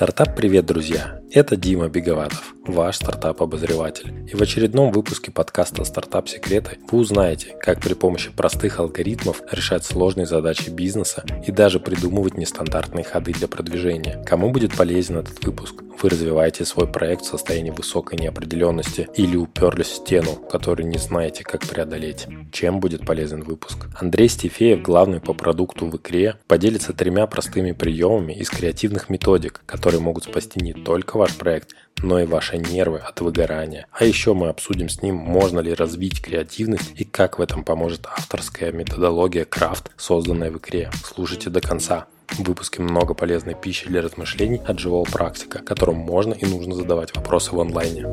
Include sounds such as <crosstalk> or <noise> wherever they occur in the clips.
Стартап-привет, друзья! Это Дима Беговатов, ваш стартап-обозреватель. И в очередном выпуске подкаста «Стартап Секреты» вы узнаете, как при помощи простых алгоритмов решать сложные задачи бизнеса и даже придумывать нестандартные ходы для продвижения. Кому будет полезен этот выпуск? Вы развиваете свой проект в состоянии высокой неопределенности или уперлись в стену, которую не знаете, как преодолеть. Чем будет полезен выпуск? Андрей Стефеев, главный по продукту в Икре, поделится тремя простыми приемами из креативных методик, которые могут спасти не только ваш проект, но и ваши нервы от выгорания. А еще мы обсудим с ним, можно ли развить креативность и как в этом поможет авторская методология крафт, созданная в игре. Слушайте до конца. В выпуске много полезной пищи для размышлений от живого практика, которому можно и нужно задавать вопросы в онлайне.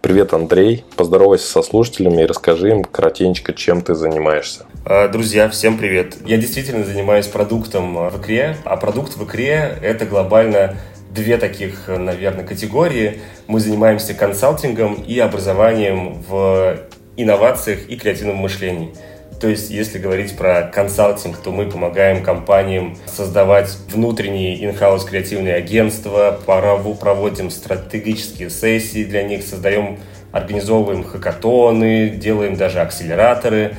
Привет, Андрей. Поздоровайся со слушателями и расскажи им коротенько, чем ты занимаешься. А, друзья, всем привет. Я действительно занимаюсь продуктом в икре, а продукт в икре – это глобально две таких, наверное, категории. Мы занимаемся консалтингом и образованием в инновациях и креативном мышлении. То есть, если говорить про консалтинг, то мы помогаем компаниям создавать внутренние in-house креативные агентства, проводим стратегические сессии для них, создаем, организовываем хакатоны, делаем даже акселераторы.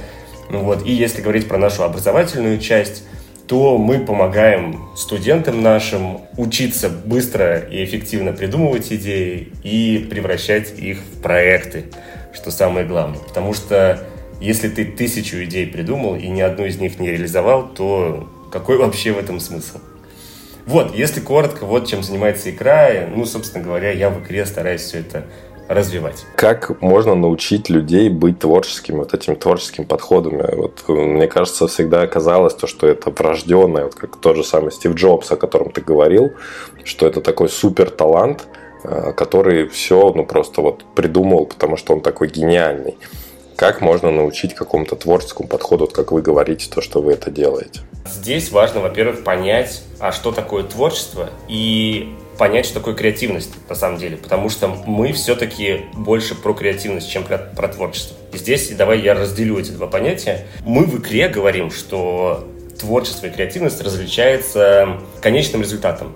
Вот. И если говорить про нашу образовательную часть, то мы помогаем студентам нашим учиться быстро и эффективно придумывать идеи и превращать их в проекты, что самое главное. Потому что если ты тысячу идей придумал и ни одну из них не реализовал, то какой вообще в этом смысл? Вот, если коротко, вот чем занимается икра. Ну, собственно говоря, я в икре стараюсь все это развивать. Как можно научить людей быть творческими, вот этими творческими подходами? Вот, мне кажется, всегда казалось то, что это врожденное, вот как тот же самый Стив Джобс, о котором ты говорил, что это такой супер талант, э, который все ну, просто вот придумал, потому что он такой гениальный. Как можно научить какому-то творческому подходу, вот как вы говорите, то, что вы это делаете? Здесь важно, во-первых, понять, а что такое творчество, и понять, что такое креативность на самом деле, потому что мы все-таки больше про креативность, чем про, про творчество. И здесь давай я разделю эти два понятия. Мы в игре говорим, что творчество и креативность различаются конечным результатом.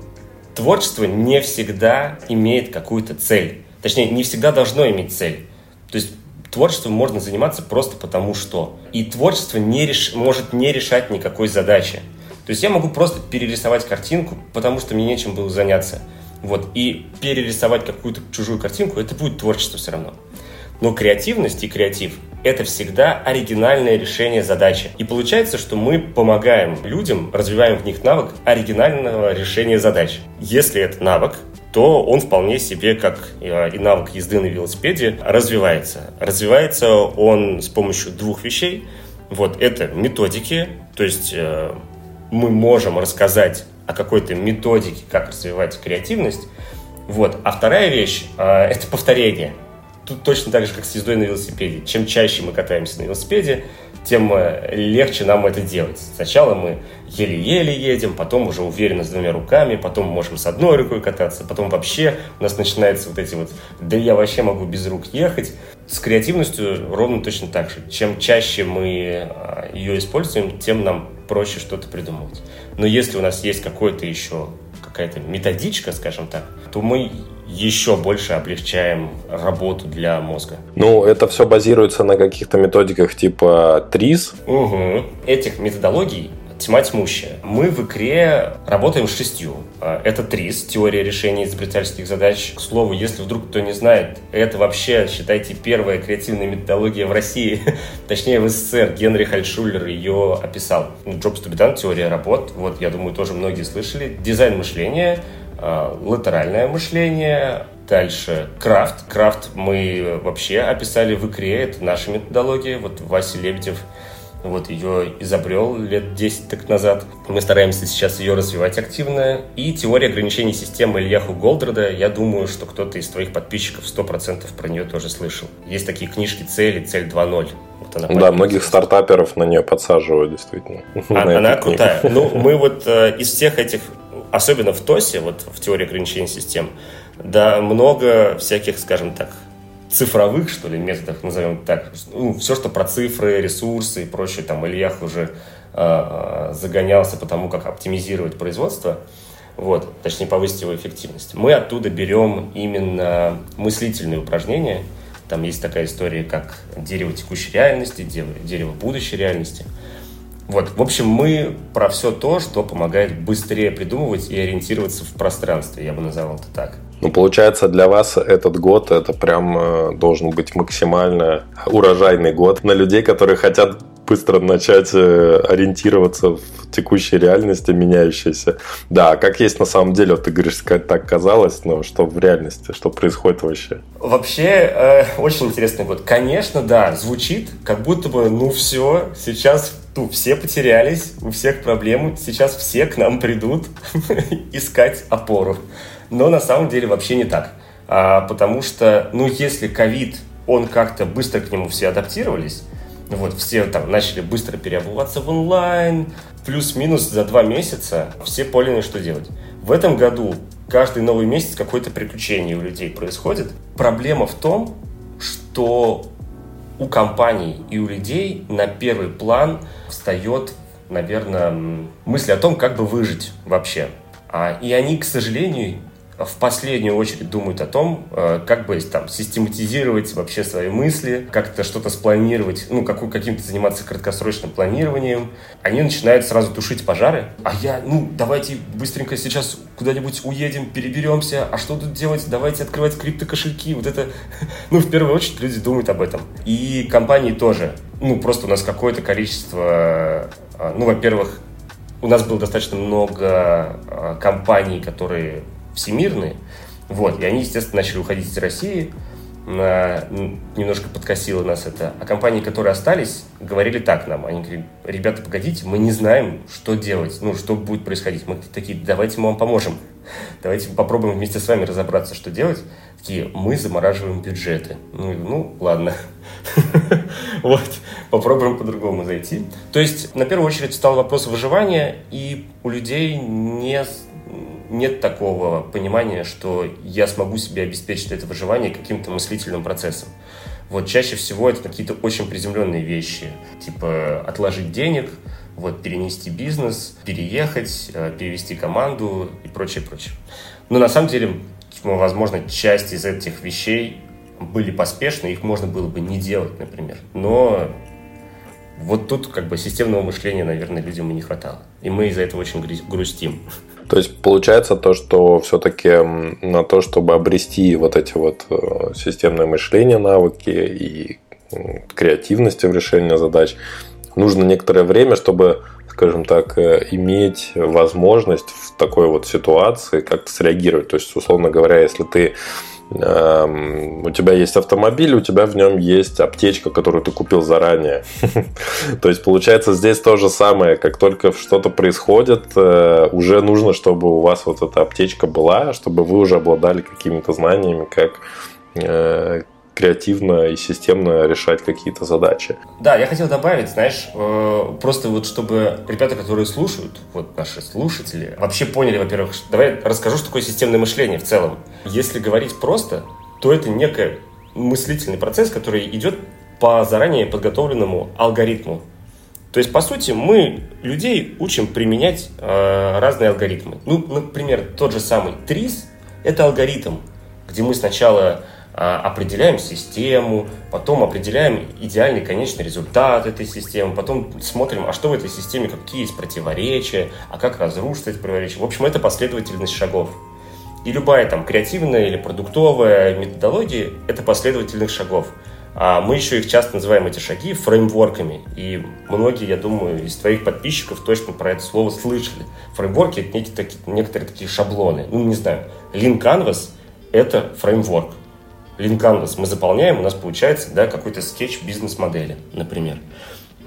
Творчество не всегда имеет какую-то цель. Точнее, не всегда должно иметь цель. То есть творчеством можно заниматься просто потому что. И творчество не реш... может не решать никакой задачи. То есть я могу просто перерисовать картинку, потому что мне нечем было заняться. Вот. И перерисовать какую-то чужую картинку, это будет творчество все равно. Но креативность и креатив – это всегда оригинальное решение задачи. И получается, что мы помогаем людям, развиваем в них навык оригинального решения задач. Если это навык, то он вполне себе, как э, и навык езды на велосипеде, развивается. Развивается он с помощью двух вещей. Вот это методики, то есть э, мы можем рассказать о какой-то методике, как развивать креативность. Вот. А вторая вещь э, – это повторение. Тут точно так же, как с ездой на велосипеде. Чем чаще мы катаемся на велосипеде, тем э, легче нам это делать. Сначала мы еле-еле едем, потом уже уверенно с двумя руками, потом можем с одной рукой кататься, потом вообще у нас начинаются вот эти вот «да я вообще могу без рук ехать». С креативностью ровно точно так же. Чем чаще мы э, ее используем, тем нам проще что-то придумывать. Но если у нас есть какой-то еще какая-то методичка, скажем так, то мы еще больше облегчаем работу для мозга. Ну, это все базируется на каких-то методиках типа ТРИС. Угу. Этих методологий тьма тьмущая. Мы в игре работаем с шестью. А, это ТРИС, теория решения изобретательских задач. К слову, если вдруг кто не знает, это вообще, считайте, первая креативная методология в России, <laughs> точнее в СССР. Генри Хальшулер ее описал. To be done, теория работ. Вот, я думаю, тоже многие слышали. Дизайн мышления, латеральное мышление, Дальше крафт. Крафт мы вообще описали в игре, это наша методология. Вот Вася Лебедев вот ее изобрел лет 10 так назад. Мы стараемся сейчас ее развивать активно. И теория ограничений системы Ильяху Голдрада, я думаю, что кто-то из твоих подписчиков 100% про нее тоже слышал. Есть такие книжки «Цели», «Цель 2.0». Вот она да, многих стартаперов на нее подсаживают, действительно. А, она крутая. Ну, мы вот э, из всех этих, особенно в ТОСе, вот в теории ограничений систем, да, много всяких, скажем так, цифровых, что ли, методах, назовем так. Ну, все, что про цифры, ресурсы и прочее, там Ильях уже э, загонялся по тому, как оптимизировать производство. вот, точнее повысить его эффективность. Мы оттуда берем именно мыслительные упражнения. Там есть такая история, как дерево текущей реальности, дерево, дерево будущей реальности. Вот, в общем, мы про все то, что помогает быстрее придумывать и ориентироваться в пространстве, я бы назвал это так. Ну, получается, для вас этот год это прям э, должен быть максимально урожайный год на людей, которые хотят быстро начать э, ориентироваться в текущей реальности, меняющейся. Да, как есть на самом деле, вот ты говоришь, так казалось, но что в реальности, что происходит вообще? Вообще, э, очень интересный год. Конечно, да, звучит, как будто бы, ну все, сейчас ну, все потерялись, у всех проблемы, сейчас все к нам придут <laughs> искать опору. Но на самом деле вообще не так. А, потому что, ну, если ковид, он как-то быстро к нему все адаптировались, вот, все там начали быстро переобуваться в онлайн. Плюс-минус за два месяца все поняли, что делать. В этом году каждый новый месяц какое-то приключение у людей происходит. Проблема в том, что у компаний и у людей на первый план встает, наверное, мысль о том, как бы выжить вообще. А, и они, к сожалению, в последнюю очередь думают о том, э, как бы там систематизировать вообще свои мысли, как-то что-то спланировать, ну, какую, каким-то заниматься краткосрочным планированием. Они начинают сразу тушить пожары. А я, ну, давайте быстренько сейчас куда-нибудь уедем, переберемся. А что тут делать? Давайте открывать криптокошельки. Вот это, <laughs> ну, в первую очередь люди думают об этом. И компании тоже. Ну, просто у нас какое-то количество, э, ну, во-первых, у нас было достаточно много э, компаний, которые всемирные. Вот, и они, естественно, начали уходить из России. Немножко подкосило нас это. А компании, которые остались, говорили так нам. Они говорили, ребята, погодите, мы не знаем, что делать, ну, что будет происходить. Мы такие, давайте мы вам поможем. Давайте попробуем вместе с вами разобраться, что делать. Такие, мы замораживаем бюджеты. Ну, ну ладно. <laughs> Вот, попробуем по-другому зайти. То есть, на первую очередь, стал вопрос выживания, и у людей не нет такого понимания, что я смогу себе обеспечить это выживание каким-то мыслительным процессом. Вот чаще всего это какие-то очень приземленные вещи, типа отложить денег, вот перенести бизнес, переехать, э, перевести команду и прочее, прочее. Но на самом деле, возможно, часть из этих вещей были поспешны, их можно было бы не делать, например. Но вот тут как бы системного мышления, наверное, людям и не хватало. И мы из-за этого очень грустим. То есть получается то, что все-таки на то, чтобы обрести вот эти вот э, системное мышление, навыки и креативности в решении задач, нужно некоторое время, чтобы, скажем так, э, иметь возможность в такой вот ситуации как-то среагировать. То есть, условно говоря, если ты Эм, у тебя есть автомобиль, у тебя в нем есть аптечка, которую ты купил заранее. <laughs> То есть, получается, здесь то же самое. Как только что-то происходит, э, уже нужно, чтобы у вас вот эта аптечка была, чтобы вы уже обладали какими-то знаниями, как э, креативно и системно решать какие-то задачи. Да, я хотел добавить, знаешь, э, просто вот чтобы ребята, которые слушают, вот наши слушатели, вообще поняли, во-первых, давай расскажу, что такое системное мышление в целом. Если говорить просто, то это некий мыслительный процесс, который идет по заранее подготовленному алгоритму. То есть, по сути, мы людей учим применять э, разные алгоритмы. Ну, например, тот же самый ТРИС – это алгоритм, где мы сначала определяем систему, потом определяем идеальный конечный результат этой системы, потом смотрим, а что в этой системе, какие есть противоречия, а как разрушить эти противоречия. В общем, это последовательность шагов. И любая там креативная или продуктовая методология – это последовательных шагов. А мы еще их часто называем эти шаги фреймворками. И многие, я думаю, из твоих подписчиков точно про это слово слышали. Фреймворки – это некие, некоторые такие шаблоны. Ну, не знаю, Lean Canvas – это фреймворк линканвас мы заполняем, у нас получается да, какой-то скетч бизнес-модели, например.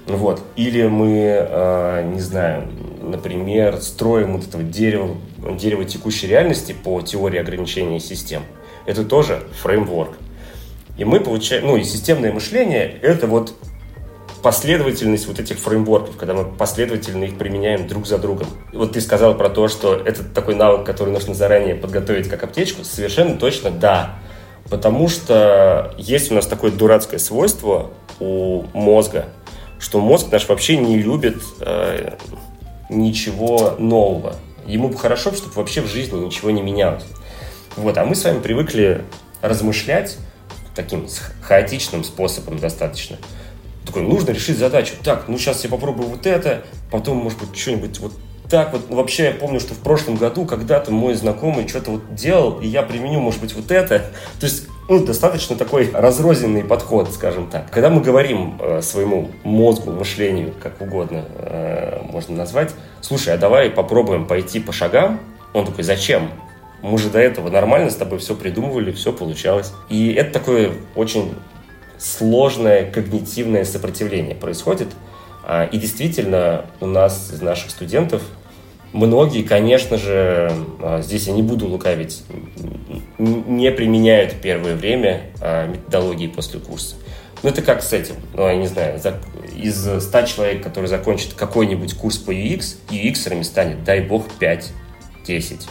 Вот. Или мы, э, не знаю, например, строим вот этого дерево, дерево текущей реальности по теории ограничения систем. Это тоже фреймворк. И мы получаем, ну и системное мышление – это вот последовательность вот этих фреймворков, когда мы последовательно их применяем друг за другом. Вот ты сказал про то, что это такой навык, который нужно заранее подготовить как аптечку. Совершенно точно да. Потому что есть у нас такое дурацкое свойство у мозга, что мозг наш вообще не любит э, ничего нового. Ему бы хорошо, чтобы вообще в жизни ничего не менялось. Вот, а мы с вами привыкли размышлять таким хаотичным способом достаточно. Такой, нужно решить задачу. Так, ну сейчас я попробую вот это, потом, может быть, что-нибудь вот так вот. Вообще, я помню, что в прошлом году когда-то мой знакомый что-то вот делал, и я применю, может быть, вот это. То есть, ну, достаточно такой разрозненный подход, скажем так. Когда мы говорим э, своему мозгу, мышлению, как угодно э, можно назвать, слушай, а давай попробуем пойти по шагам, он такой, зачем? Мы же до этого нормально с тобой все придумывали, все получалось. И это такое очень сложное когнитивное сопротивление происходит. А, и действительно, у нас из наших студентов многие, конечно же, а, здесь я не буду лукавить, не применяют первое время а, методологии после курса. Ну, это как с этим? Ну, я не знаю, из 100 человек, которые закончат какой-нибудь курс по UX, UX-ерами станет, дай бог, 5-10.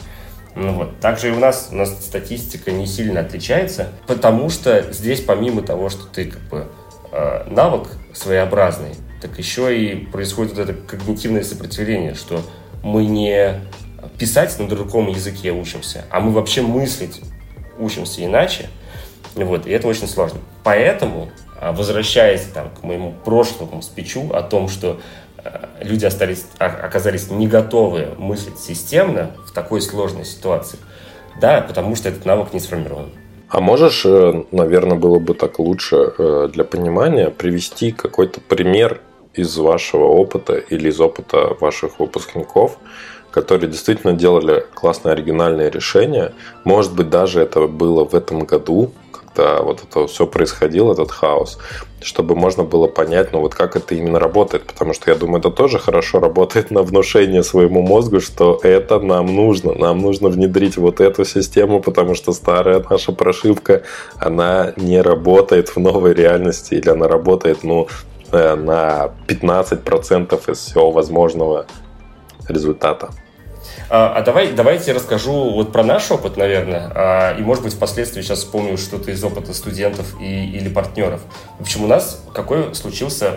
Ну вот. Также и у нас, у нас статистика не сильно отличается, потому что здесь помимо того, что ты как бы э, навык своеобразный, так еще и происходит вот это когнитивное сопротивление, что мы не писать на другом языке учимся, а мы вообще мыслить учимся иначе. Вот, и это очень сложно. Поэтому, а, возвращаясь там, к моему прошлому спичу о том, что Э, люди остались, оказались не готовы мыслить системно в такой сложной ситуации. Да, потому что этот навык не сформирован. А можешь, э, наверное, было бы так лучше э, для понимания привести какой-то пример из вашего опыта или из опыта ваших выпускников, которые действительно делали классные оригинальные решения. Может быть, даже это было в этом году, когда вот это все происходило, этот хаос, чтобы можно было понять, ну вот как это именно работает, потому что я думаю, это тоже хорошо работает на внушение своему мозгу, что это нам нужно, нам нужно внедрить вот эту систему, потому что старая наша прошивка, она не работает в новой реальности, или она работает, ну, на 15% из всего возможного результата. А, а давай, давайте расскажу вот про наш опыт, наверное, а, и, может быть, впоследствии сейчас вспомню что-то из опыта студентов и, или партнеров. В общем, у нас какой случился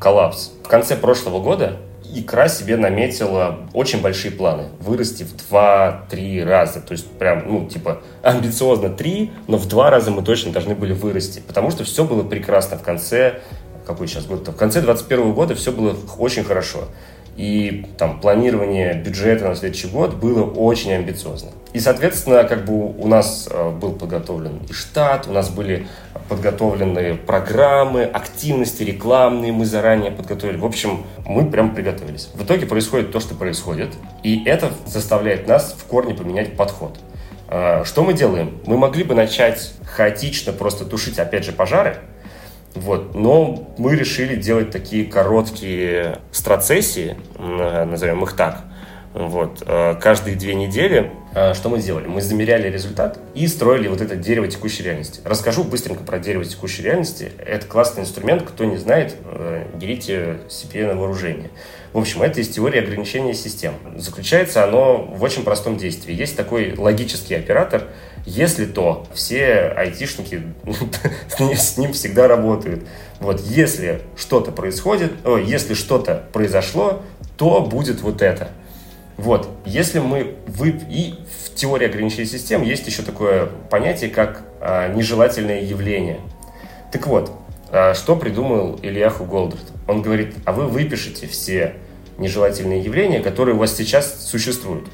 коллапс. В конце прошлого года икра себе наметила очень большие планы. Вырасти в 2-3 раза. То есть прям, ну, типа, амбициозно 3, но в 2 раза мы точно должны были вырасти. Потому что все было прекрасно в конце какой сейчас год? В конце 2021 года все было очень хорошо и там планирование бюджета на следующий год было очень амбициозно. И, соответственно, как бы у нас э, был подготовлен и штат, у нас были подготовлены программы, активности рекламные мы заранее подготовили. В общем, мы прям приготовились. В итоге происходит то, что происходит, и это заставляет нас в корне поменять подход. Э, что мы делаем? Мы могли бы начать хаотично просто тушить, опять же, пожары, вот. Но мы решили делать такие короткие страцессии, назовем их так, вот, э, каждые две недели. Э, что мы сделали? Мы замеряли результат и строили вот это дерево текущей реальности. Расскажу быстренько про дерево текущей реальности. Это классный инструмент. Кто не знает, э, берите себе на вооружение. В общем, это из теории ограничения систем. Заключается оно в очень простом действии. Есть такой логический оператор – если то, все айтишники <laughs> с ним всегда работают. Вот, если что-то происходит, о, если что-то произошло, то будет вот это. Вот, если мы вы и в теории ограничения систем есть еще такое понятие, как а, нежелательное явление. Так вот, что придумал Ильяху Голдрат? Он говорит, а вы выпишите все нежелательные явления, которые у вас сейчас существуют.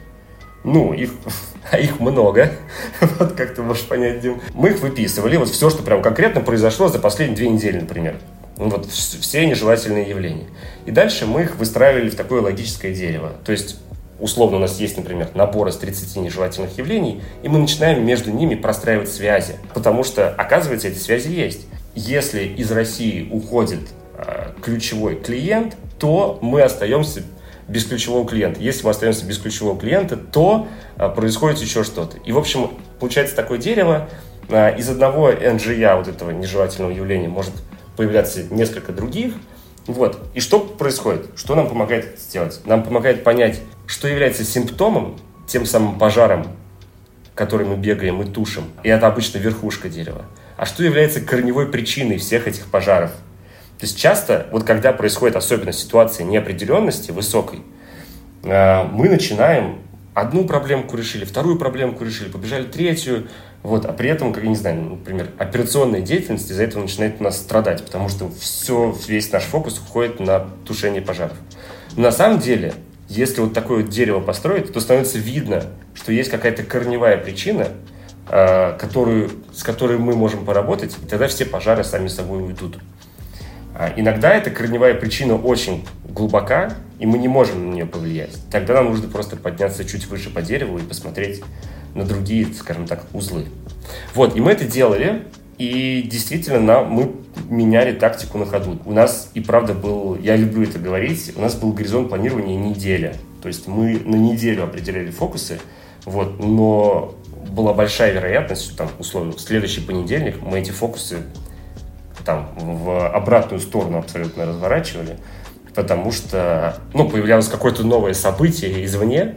Ну, их, <laughs> а их много. <laughs> вот как ты можешь понять, Дим. Мы их выписывали. Вот все, что прям конкретно произошло за последние две недели, например. Вот все нежелательные явления. И дальше мы их выстраивали в такое логическое дерево. То есть условно у нас есть, например, набор из 30 нежелательных явлений, и мы начинаем между ними простраивать связи, потому что, оказывается, эти связи есть. Если из России уходит э, ключевой клиент, то мы остаемся без ключевого клиента. Если мы остаемся без ключевого клиента, то а, происходит еще что-то. И, в общем, получается такое дерево. А, из одного NGA, вот этого нежелательного явления, может появляться несколько других. Вот. И что происходит? Что нам помогает сделать? Нам помогает понять, что является симптомом, тем самым пожаром, который мы бегаем и тушим. И это обычно верхушка дерева. А что является корневой причиной всех этих пожаров? То есть часто, вот когда происходит особенно ситуация неопределенности высокой, э, мы начинаем одну проблемку решили, вторую проблемку решили, побежали третью, вот, а при этом, как я не знаю, например, операционная деятельность из-за этого начинает у нас страдать, потому что все, весь наш фокус уходит на тушение пожаров. Но на самом деле, если вот такое вот дерево построить, то становится видно, что есть какая-то корневая причина, которую, с которой мы можем поработать, и тогда все пожары сами собой уйдут. А иногда эта корневая причина очень глубока, и мы не можем на нее повлиять. Тогда нам нужно просто подняться чуть выше по дереву и посмотреть на другие, скажем так, узлы. Вот, и мы это делали, и действительно нам, мы меняли тактику на ходу. У нас и правда был, я люблю это говорить, у нас был горизонт планирования неделя. То есть мы на неделю определяли фокусы, вот, но была большая вероятность, что там, условно, в следующий понедельник мы эти фокусы там в обратную сторону абсолютно разворачивали, потому что, ну, появлялось какое-то новое событие извне,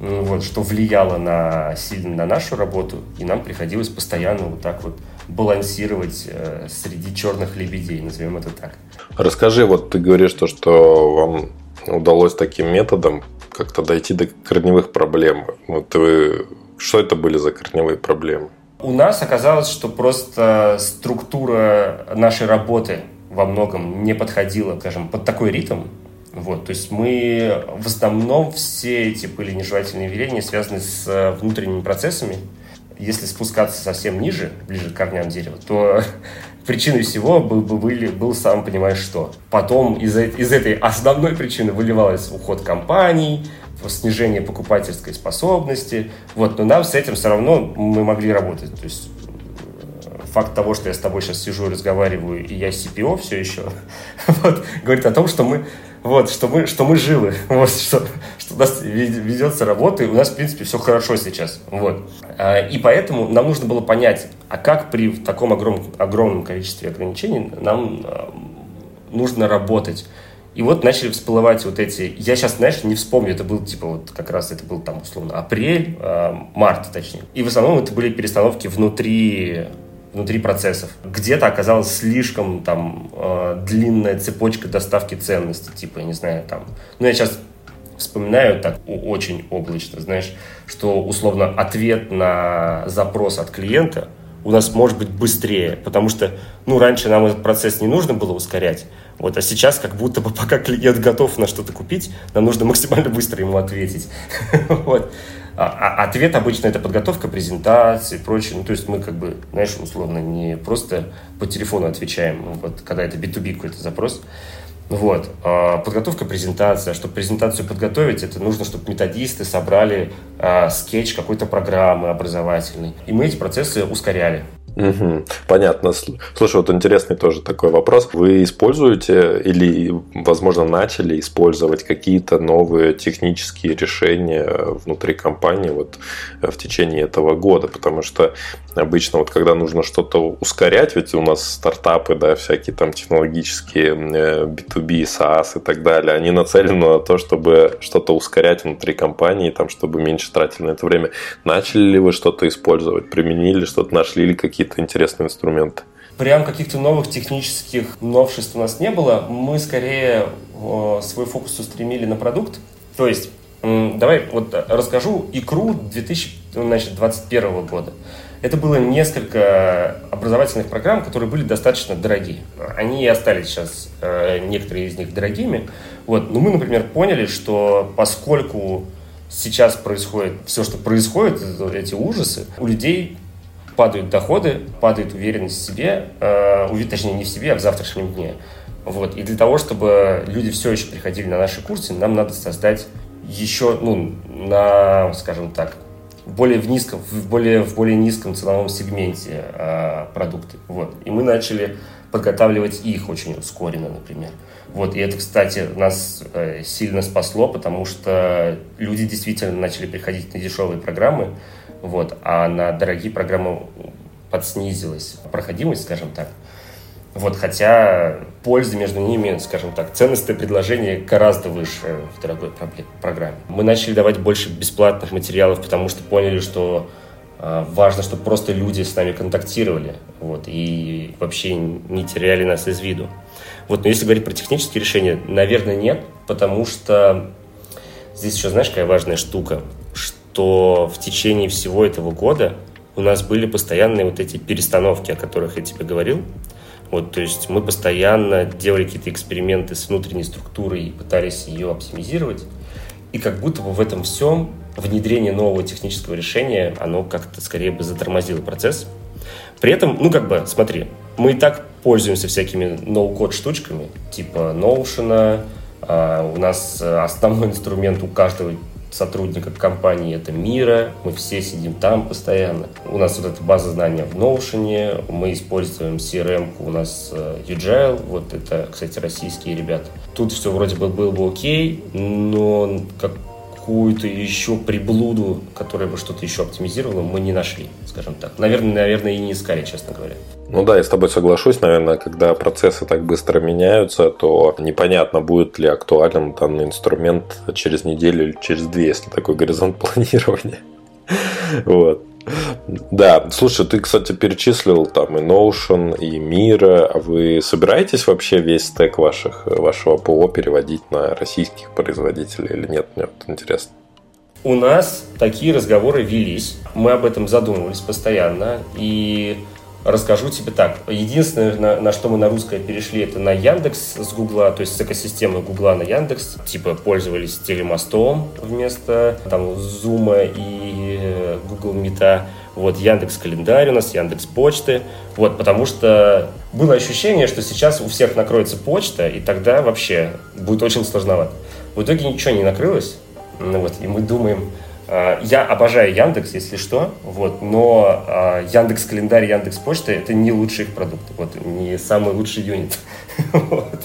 вот, что влияло на, сильно на нашу работу, и нам приходилось постоянно вот так вот балансировать э, среди черных лебедей, назовем это так. Расскажи, вот ты говоришь то, что вам удалось таким методом как-то дойти до корневых проблем. Вот вы что это были за корневые проблемы? У нас оказалось, что просто структура нашей работы во многом не подходила, скажем, под такой ритм. Вот, то есть мы в основном все эти были нежелательные явления связаны с э, внутренними процессами. Если спускаться совсем ниже, ближе к корням дерева, то <laughs> причиной всего был, был, был сам понимаешь что. Потом из, из этой основной причины выливалась уход компаний, снижение покупательской способности. Вот, но нам с этим все равно мы могли работать. То есть э, факт того, что я с тобой сейчас сижу и разговариваю, и я CPO все еще, <laughs> вот, говорит о том, что мы, вот, что мы, что мы живы, <laughs> вот, что, что у нас ведется работа, и у нас, в принципе, все хорошо сейчас. Вот. А, и поэтому нам нужно было понять, а как при таком огромном, огромном количестве ограничений нам э, нужно работать. И вот начали всплывать вот эти... Я сейчас, знаешь, не вспомню, это был типа вот как раз это был там условно апрель, э, март точнее. И в основном это были перестановки внутри внутри процессов. Где-то оказалась слишком там э, длинная цепочка доставки ценностей, типа, я не знаю, там... Ну, я сейчас вспоминаю так очень облачно, знаешь, что условно ответ на запрос от клиента у нас может быть быстрее, потому что, ну, раньше нам этот процесс не нужно было ускорять, вот, а сейчас как будто бы <laughs> пока клиент готов на что-то купить, нам нужно максимально быстро ему ответить. <laughs> вот. А, а ответ обычно это подготовка презентации и прочее. Ну, то есть мы как бы, знаешь, условно не просто по телефону отвечаем, вот, когда это B2B какой-то запрос. Вот. А подготовка презентации. А чтобы презентацию подготовить, это нужно, чтобы методисты собрали скетч какой-то программы образовательной. И мы эти процессы ускоряли. Угу, понятно. Слушай, вот интересный тоже такой вопрос. Вы используете или, возможно, начали использовать какие-то новые технические решения внутри компании вот э, в течение этого года? Потому что обычно вот когда нужно что-то ускорять, ведь у нас стартапы, да, всякие там технологические B2B, э, SaaS и так далее, они нацелены на то, чтобы что-то ускорять внутри компании, там, чтобы меньше тратили на это время. Начали ли вы что-то использовать, применили что-то, нашли ли какие какие-то интересные инструменты? Прям каких-то новых технических новшеств у нас не было. Мы скорее свой фокус устремили на продукт. То есть, давай вот расскажу икру 2021 года. Это было несколько образовательных программ, которые были достаточно дорогие. Они и остались сейчас, э, некоторые из них дорогими. Вот. Но мы, например, поняли, что поскольку сейчас происходит все, что происходит, эти ужасы, у людей падают доходы, падает уверенность в себе, э, точнее не в себе, а в завтрашнем дне. Вот. И для того, чтобы люди все еще приходили на наши курсы, нам надо создать еще, ну, на, скажем так, более в низком, в более, в более низком ценовом сегменте э, продукты. Вот. И мы начали подготавливать их очень ускоренно, например. Вот, и это, кстати, нас э, сильно спасло, потому что люди действительно начали приходить на дешевые программы, вот, а на дорогие программы подснизилась проходимость, скажем так. Вот, хотя польза между ними, скажем так, ценностное предложение гораздо выше в дорогой программе. Мы начали давать больше бесплатных материалов, потому что поняли, что э, важно, чтобы просто люди с нами контактировали вот, и вообще не теряли нас из виду. Вот, но если говорить про технические решения, наверное, нет, потому что здесь еще, знаешь, какая важная штука – то в течение всего этого года у нас были постоянные вот эти перестановки, о которых я тебе говорил. Вот, то есть мы постоянно делали какие-то эксперименты с внутренней структурой и пытались ее оптимизировать. И как будто бы в этом всем внедрение нового технического решения, оно как-то скорее бы затормозило процесс. При этом, ну как бы, смотри, мы и так пользуемся всякими ноу-код штучками, типа Notion, а, у нас э, основной <laughs> инструмент у каждого сотрудника компании это Мира, мы все сидим там постоянно. У нас вот эта база знаний в Notion, мы используем CRM, у нас э, Agile, вот это, кстати, российские ребята. Тут все вроде бы было бы окей, но какую-то еще приблуду, которая бы что-то еще оптимизировала, мы не нашли, скажем так. Наверное, наверное, и не искали, честно говоря. Ну да, я с тобой соглашусь, наверное, когда процессы так быстро меняются, то непонятно, будет ли актуален данный инструмент через неделю или через две, если такой горизонт <laughs> планирования. Вот. Да, слушай, ты, кстати, перечислил там и Notion, и Mira. А вы собираетесь вообще весь стек ваших, вашего ПО переводить на российских производителей или нет? Мне вот интересно. У нас такие разговоры велись. Мы об этом задумывались постоянно. И расскажу тебе так. Единственное, на, на что мы на русское перешли, это на Яндекс с Гугла, то есть с экосистемы Гугла на Яндекс. Типа пользовались телемостом вместо там Зума и э, Google Мита. Вот Яндекс календарь у нас, Яндекс почты. Вот, потому что было ощущение, что сейчас у всех накроется почта, и тогда вообще будет очень сложновато. В итоге ничего не накрылось. Ну, вот, и мы думаем, Э, я обожаю Яндекс, если что, вот, но э, Яндекс календарь, Яндекс почта это не лучший их продукт, вот, не самый лучший юнит. <laughs> вот.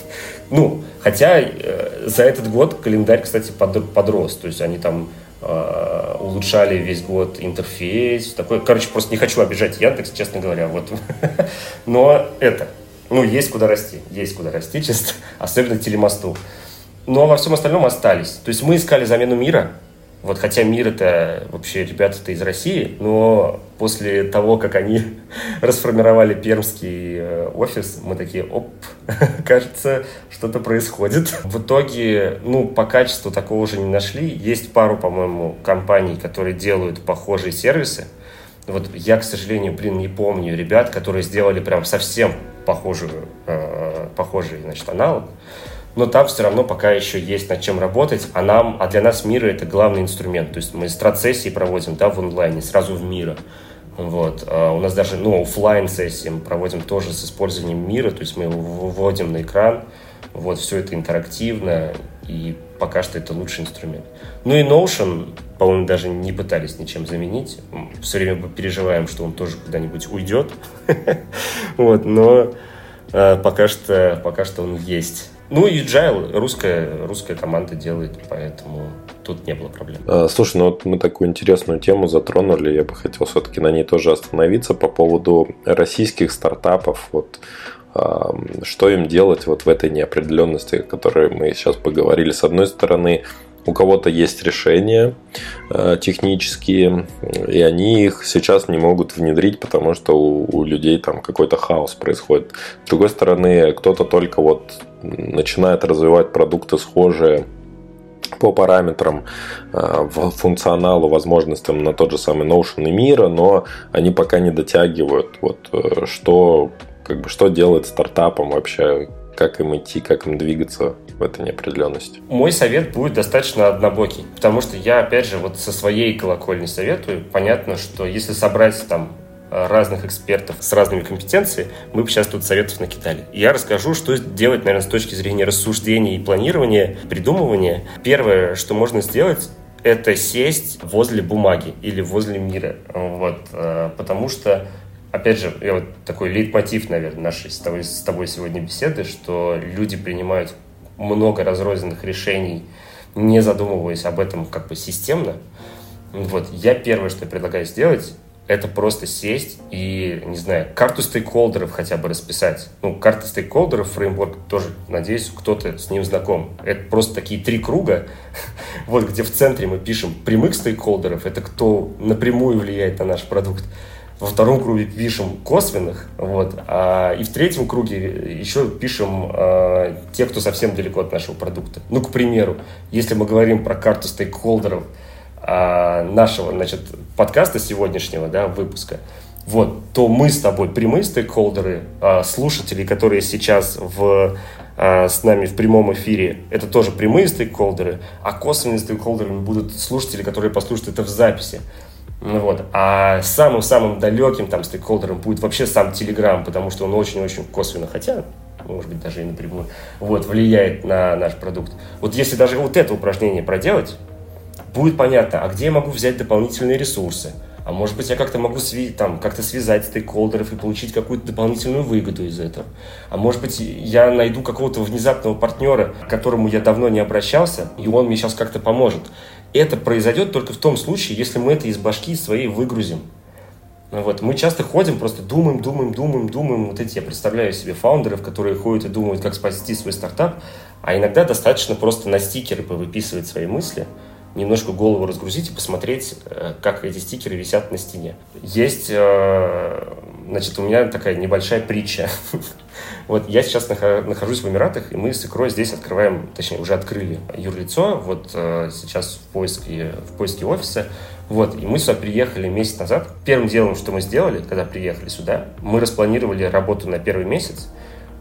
Ну, хотя э, за этот год календарь, кстати, под, подрос, то есть они там э, улучшали весь год интерфейс, такой, короче, просто не хочу обижать Яндекс, честно говоря, вот. <laughs> но это, ну, есть куда расти, есть куда расти, честно, <laughs> особенно телемосту. Но во всем остальном остались. То есть мы искали замену мира, вот хотя мир это вообще ребята-то из России, но после того, как они <laughs> расформировали пермский э, офис, мы такие, оп, <laughs> кажется, что-то происходит. В итоге, ну, по качеству такого уже не нашли. Есть пару, по-моему, компаний, которые делают похожие сервисы. Вот я, к сожалению, блин, не помню ребят, которые сделали прям совсем похожую, э, похожий, значит, аналог но там все равно пока еще есть над чем работать, а нам, а для нас мира это главный инструмент. То есть мы страцессии проводим, да, в онлайне, сразу в мира. Вот. А у нас даже, ну, офлайн сессии мы проводим тоже с использованием мира, то есть мы его выводим на экран, вот, все это интерактивно, и пока что это лучший инструмент. Ну и Notion, по-моему, даже не пытались ничем заменить. Все время переживаем, что он тоже куда-нибудь уйдет. <laughs> Вот, но а, пока что, пока что он есть. Ну, и Agile русская, русская команда делает, поэтому тут не было проблем. А, слушай, ну вот мы такую интересную тему затронули, я бы хотел все-таки на ней тоже остановиться по поводу российских стартапов. Вот а, что им делать вот в этой неопределенности, о которой мы сейчас поговорили. С одной стороны, у кого-то есть решения э, технические, и они их сейчас не могут внедрить, потому что у, у людей там какой-то хаос происходит. С другой стороны, кто-то только вот начинает развивать продукты схожие по параметрам, э, функционалу, возможностям на тот же самый Notion и Мира, но они пока не дотягивают. Вот э, что, как бы, что делать стартапом вообще, как им идти, как им двигаться в этой неопределенности? Мой совет будет достаточно однобокий, потому что я, опять же, вот со своей колокольни советую. Понятно, что если собрать там разных экспертов с разными компетенциями, мы бы сейчас тут советов накидали. Я расскажу, что делать, наверное, с точки зрения рассуждения и планирования, придумывания. Первое, что можно сделать, это сесть возле бумаги или возле мира. Вот, э, потому что опять же, я вот такой лейтмотив, наверное, нашей с тобой, с тобой сегодня беседы, что люди принимают много разрозненных решений, не задумываясь об этом как бы системно. Вот, я первое, что предлагаю сделать, это просто сесть и, не знаю, карту стейкхолдеров хотя бы расписать. Ну, карта стейкхолдеров, фреймворк тоже, надеюсь, кто-то с ним знаком. Это просто такие три круга, <laughs> вот где в центре мы пишем прямых стейкхолдеров, это кто напрямую влияет на наш продукт во втором круге пишем косвенных, вот, а, и в третьем круге еще пишем а, те, кто совсем далеко от нашего продукта. Ну, к примеру, если мы говорим про карту стейкхолдеров, а, нашего, значит, подкаста сегодняшнего, да, выпуска, вот, то мы с тобой прямые стейкхолдеры, а, слушатели, которые сейчас в, а, с нами в прямом эфире, это тоже прямые стейкхолдеры, а косвенные стейкхолдерами будут слушатели, которые послушают это в записи. Ну вот. А самым-самым далеким там стейкхолдером будет вообще сам Telegram, потому что он очень-очень косвенно, хотя, может быть, даже и напрямую, вот, влияет на наш продукт. Вот если даже вот это упражнение проделать, будет понятно, а где я могу взять дополнительные ресурсы, а может быть, я как-то могу сви там, как-то связать стейкхолдеров и получить какую-то дополнительную выгоду из этого. А может быть, я найду какого-то внезапного партнера, к которому я давно не обращался, и он мне сейчас как-то поможет. Это произойдет только в том случае, если мы это из башки своей выгрузим. Вот. Мы часто ходим, просто думаем, думаем, думаем, думаем. Вот эти я представляю себе фаундеров, которые ходят и думают, как спасти свой стартап. А иногда достаточно просто на стикеры повыписывать свои мысли, немножко голову разгрузить и посмотреть, э, как эти стикеры висят на стене. Есть, э, значит, у меня такая небольшая притча. <laughs> Вот я сейчас нахожусь в Эмиратах, и мы с Икрой здесь открываем, точнее, уже открыли юрлицо, вот э, сейчас в поиске, в поиске офиса. Вот, и мы сюда приехали месяц назад. Первым делом, что мы сделали, когда приехали сюда, мы распланировали работу на первый месяц,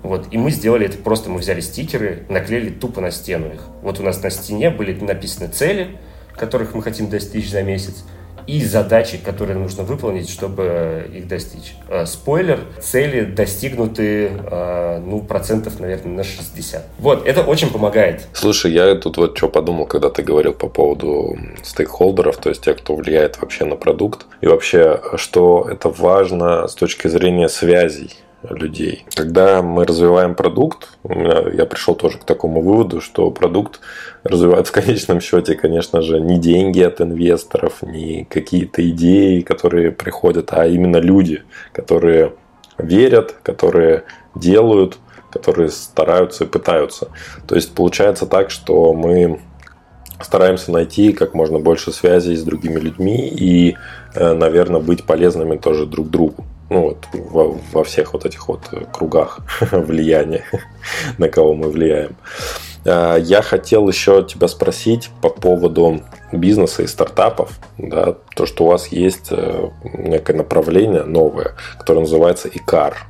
вот, и мы сделали это просто, мы взяли стикеры, наклеили тупо на стену их. Вот у нас на стене были написаны цели, которых мы хотим достичь за месяц, и задачи, которые нужно выполнить, чтобы их достичь. Э, спойлер, цели достигнуты, э, ну, процентов, наверное, на 60. Вот, это очень помогает. Слушай, я тут вот что подумал, когда ты говорил по поводу стейкхолдеров, то есть тех, кто влияет вообще на продукт, и вообще, что это важно с точки зрения связей людей. Когда мы развиваем продукт, я пришел тоже к такому выводу, что продукт развивает в конечном счете, конечно же, не деньги от инвесторов, не какие-то идеи, которые приходят, а именно люди, которые верят, которые делают, которые стараются и пытаются. То есть получается так, что мы стараемся найти как можно больше связей с другими людьми и, э, наверное, быть полезными тоже друг другу ну, вот, во, во всех вот этих вот кругах <laughs> влияния, <laughs> на кого мы влияем. А, я хотел еще тебя спросить по поводу бизнеса и стартапов, да, то, что у вас есть э, некое направление новое, которое называется ИКАР.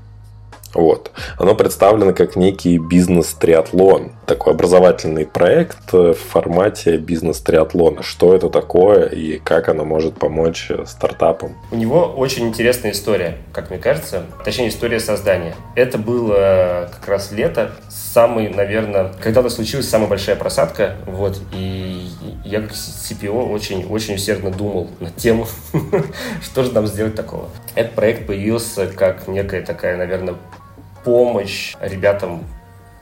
Вот. Оно представлено как некий бизнес-триатлон, такой образовательный проект в формате бизнес-триатлона. Что это такое и как оно может помочь стартапам? У него очень интересная история, как мне кажется, точнее история создания. Это было как раз лето, самый, наверное, когда у нас случилась самая большая просадка, вот, и я как CPO очень, очень усердно думал над тем, <laughs> что же нам сделать такого. Этот проект появился как некая такая, наверное, помощь ребятам,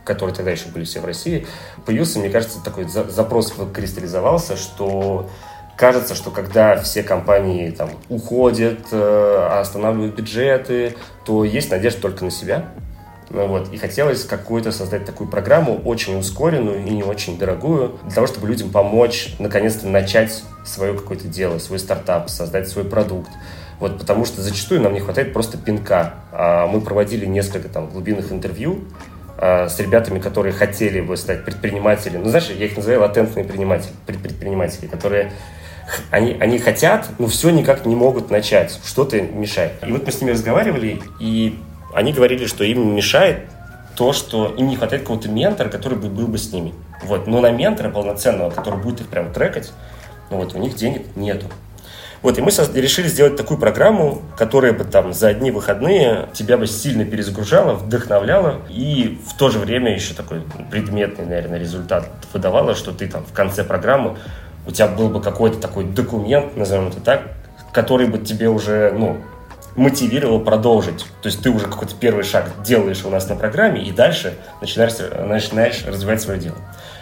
которые тогда еще были все в России, появился, мне кажется, такой запрос кристаллизовался, что кажется, что когда все компании там уходят, э, останавливают бюджеты, то есть надежда только на себя. Ну вот. И хотелось какую-то создать такую программу, очень ускоренную и не очень дорогую, для того, чтобы людям помочь наконец-то начать свое какое-то дело, свой стартап, создать свой продукт. Вот, потому что зачастую нам не хватает просто пинка. А мы проводили несколько там глубинных интервью а, с ребятами, которые хотели бы стать предпринимателями. Ну, знаешь, я их называю латентные предприниматели, предприниматели, которые они, они хотят, но все никак не могут начать, что-то мешает. И вот мы с ними разговаривали, и они говорили, что им мешает то, что им не хватает какого-то ментора, который бы был бы с ними. Вот. Но на ментора полноценного, который будет их прям трекать, ну вот у них денег нету. Вот, и мы решили сделать такую программу, которая бы там за одни выходные тебя бы сильно перезагружала, вдохновляла и в то же время еще такой предметный, наверное, результат выдавала, что ты там в конце программы у тебя был бы какой-то такой документ, назовем это так, который бы тебе уже, ну, мотивировал продолжить. То есть ты уже какой-то первый шаг делаешь у нас на программе, и дальше начинаешь, начинаешь развивать свое дело.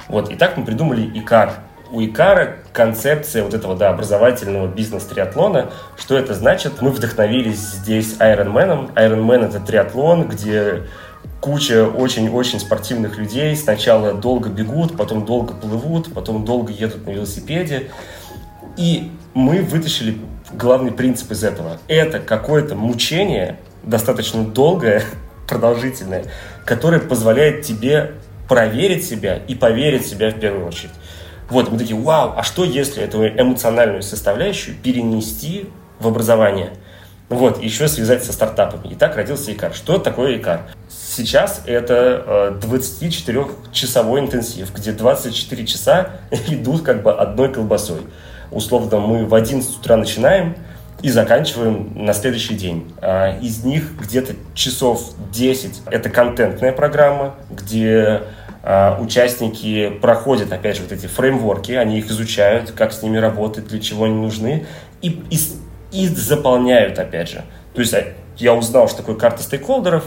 Вот, и так мы придумали ИКАР у Икара концепция вот этого да, образовательного бизнес-триатлона. Что это значит? Мы вдохновились здесь Ironman. Ironman — это триатлон, где куча очень-очень спортивных людей сначала долго бегут, потом долго плывут, потом долго едут на велосипеде. И мы вытащили главный принцип из этого. Это какое-то мучение, достаточно долгое, <laughs> продолжительное, которое позволяет тебе проверить себя и поверить в себя в первую очередь. Вот, мы такие, вау, а что если эту эмоциональную составляющую перенести в образование? Вот, еще связать со стартапами. И так родился ИКАР. Что такое ИКАР? Сейчас это 24-часовой э, интенсив, где 24 часа <laughs> идут как бы одной колбасой. Условно, мы в 11 утра начинаем и заканчиваем на следующий день. А из них где-то часов 10 это контентная программа, где участники проходят, опять же, вот эти фреймворки, они их изучают, как с ними работать, для чего они нужны, и, и, и заполняют, опять же. То есть а, я узнал, что такое карта стейкхолдеров,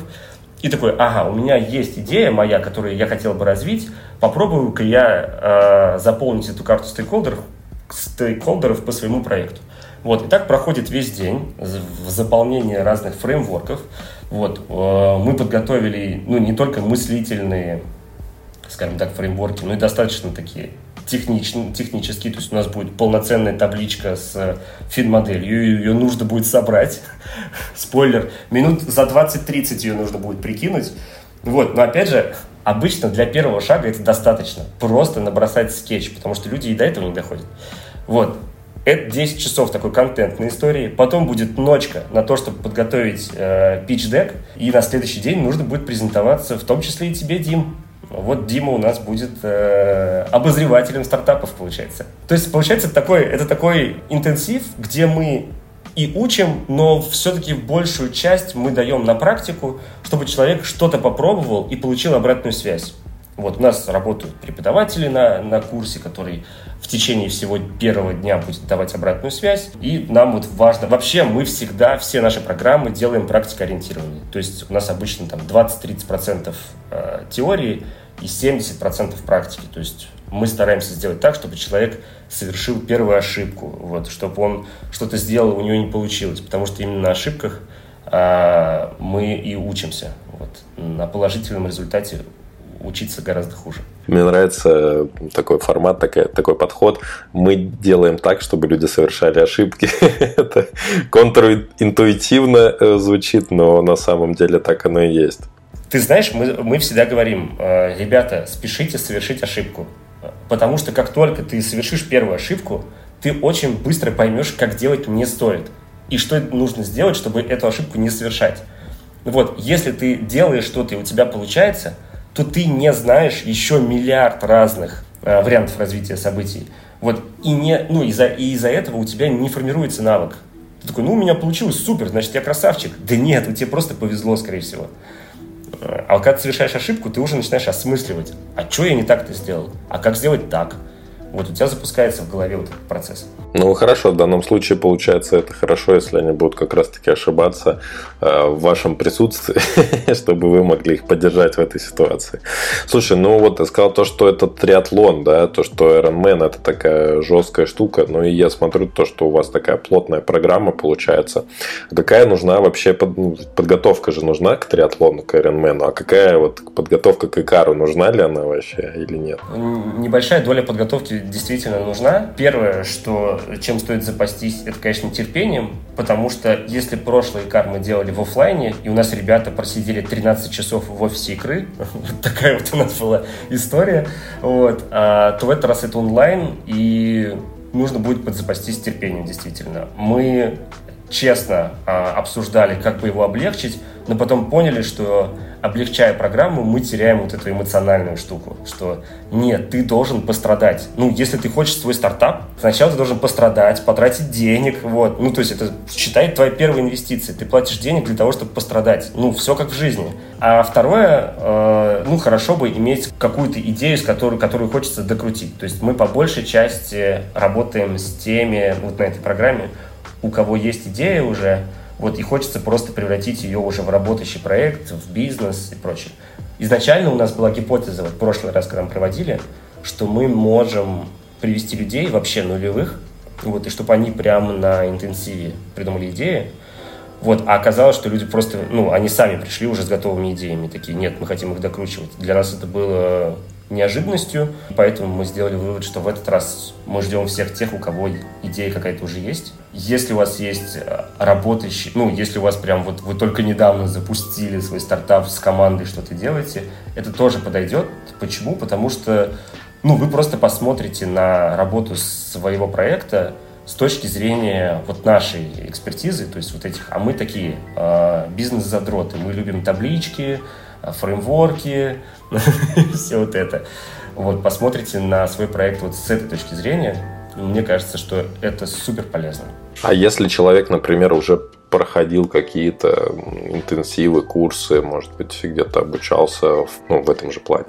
и такой, ага, у меня есть идея моя, которую я хотел бы развить, попробую-ка я э, заполнить эту карту стейкхолдеров, стейкхолдеров по своему проекту. Вот, и так проходит весь день в заполнении разных фреймворков. Вот, э, мы подготовили, ну, не только мыслительные скажем так, фреймворки, ну и достаточно такие техничные, технические, то есть у нас будет полноценная табличка с фин-моделью, ее нужно будет собрать. <laughs> Спойлер, минут за 20-30 ее нужно будет прикинуть. Вот, но опять же, обычно для первого шага это достаточно. Просто набросать скетч, потому что люди и до этого не доходят. Вот, это 10 часов такой контентной истории. Потом будет ночка на то, чтобы подготовить э, pitch-дек. И на следующий день нужно будет презентоваться, в том числе и тебе, Дим. Вот Дима у нас будет э, обозревателем стартапов, получается. То есть, получается, такой, это такой интенсив, где мы и учим, но все-таки большую часть мы даем на практику, чтобы человек что-то попробовал и получил обратную связь. Вот у нас работают преподаватели на, на курсе, который в течение всего первого дня будет давать обратную связь. И нам вот важно, вообще мы всегда, все наши программы делаем практикоориентированные. То есть у нас обычно там 20-30% э, теории и 70% практики. То есть мы стараемся сделать так, чтобы человек совершил первую ошибку, вот, чтобы он что-то сделал, у него не получилось. Потому что именно на ошибках а, мы и учимся. Вот. На положительном результате учиться гораздо хуже. Мне нравится такой формат, такой, такой подход. Мы делаем так, чтобы люди совершали ошибки. <laughs> Это контринтуитивно э, звучит, но на самом деле так оно и есть. Ты знаешь, мы, мы всегда говорим, э, ребята, спешите совершить ошибку. Потому что как только ты совершишь первую ошибку, ты очень быстро поймешь, как делать не стоит. И что нужно сделать, чтобы эту ошибку не совершать. Вот, если ты делаешь что-то и у тебя получается – то ты не знаешь еще миллиард разных э, вариантов развития событий. Вот, и, не, ну, из-за, и из-за этого у тебя не формируется навык. Ты такой, ну, у меня получилось супер, значит, я красавчик. Да нет, тебе просто повезло, скорее всего. А когда ты совершаешь ошибку, ты уже начинаешь осмысливать, а что я не так-то сделал, а как сделать так. Вот у тебя запускается в голове вот этот процесс. Ну хорошо, в данном случае получается это хорошо, если они будут как раз-таки ошибаться э, в вашем присутствии, <laughs> чтобы вы могли их поддержать в этой ситуации. Слушай, ну вот ты сказал то, что это триатлон, да, то, что Ironman это такая жесткая штука, ну и я смотрю то, что у вас такая плотная программа получается. Какая нужна вообще под, ну, подготовка же нужна к триатлону, к Ironman, а какая вот подготовка к Икару, нужна ли она вообще или нет? Небольшая доля подготовки действительно нужна. Первое, что чем стоит запастись, это, конечно, терпением, потому что если прошлый кар мы делали в офлайне, и у нас ребята просидели 13 часов в офисе игры, <laughs> вот такая вот у нас была история, вот, а, то в этот раз это онлайн, и нужно будет подзапастись терпением, действительно. Мы честно а, обсуждали, как бы его облегчить, но потом поняли, что облегчая программу, мы теряем вот эту эмоциональную штуку, что нет, ты должен пострадать. Ну, если ты хочешь свой стартап, сначала ты должен пострадать, потратить денег, вот. Ну, то есть это считай твоя первая инвестиция. Ты платишь денег для того, чтобы пострадать. Ну, все как в жизни. А второе, э, ну, хорошо бы иметь какую-то идею, с которой, которую хочется докрутить. То есть мы по большей части работаем с теми, вот на этой программе, у кого есть идея уже, вот, и хочется просто превратить ее уже в работающий проект, в бизнес и прочее. Изначально у нас была гипотеза, вот в прошлый раз, когда мы проводили, что мы можем привести людей вообще нулевых, вот, и чтобы они прямо на интенсиве придумали идеи, вот, а оказалось, что люди просто, ну, они сами пришли уже с готовыми идеями, такие, нет, мы хотим их докручивать. Для нас это было неожиданностью, поэтому мы сделали вывод, что в этот раз мы ждем всех тех, у кого идея какая-то уже есть. Если у вас есть э, работающий, ну, если у вас прям вот вы только недавно запустили свой стартап с командой, что-то делаете, это тоже подойдет. Почему? Потому что ну, вы просто посмотрите на работу своего проекта с точки зрения вот нашей экспертизы, то есть вот этих, а мы такие э, бизнес-задроты, мы любим таблички, фреймворки, <laughs> все вот это. Вот, посмотрите на свой проект вот с этой точки зрения, мне кажется, что это супер полезно. А если человек, например, уже проходил какие-то интенсивы, курсы, может быть, где-то обучался ну, в этом же плане?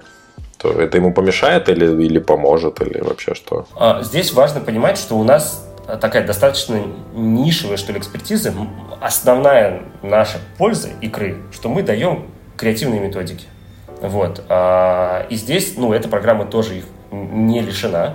то это ему помешает или, или поможет, или вообще что? А, здесь важно понимать, что у нас такая достаточно нишевая, что ли, экспертиза. Основная наша польза икры, что мы даем креативные методики. Вот. А, и здесь, ну, эта программа тоже их не лишена.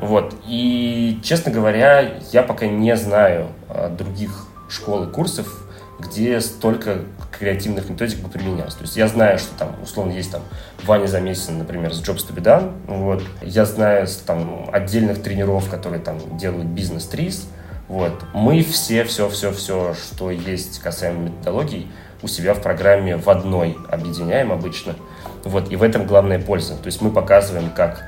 Вот. И, честно говоря, я пока не знаю а, других школ и курсов, где столько креативных методик бы применялось. То есть я знаю, что там, условно, есть там Ваня Замесин, например, с Jobs to be done. Вот. Я знаю там отдельных тренеров, которые там делают бизнес-трис. Вот. Мы все, все, все, все, что есть касаемо методологий, у себя в программе в одной объединяем обычно. Вот. И в этом главная польза. То есть мы показываем, как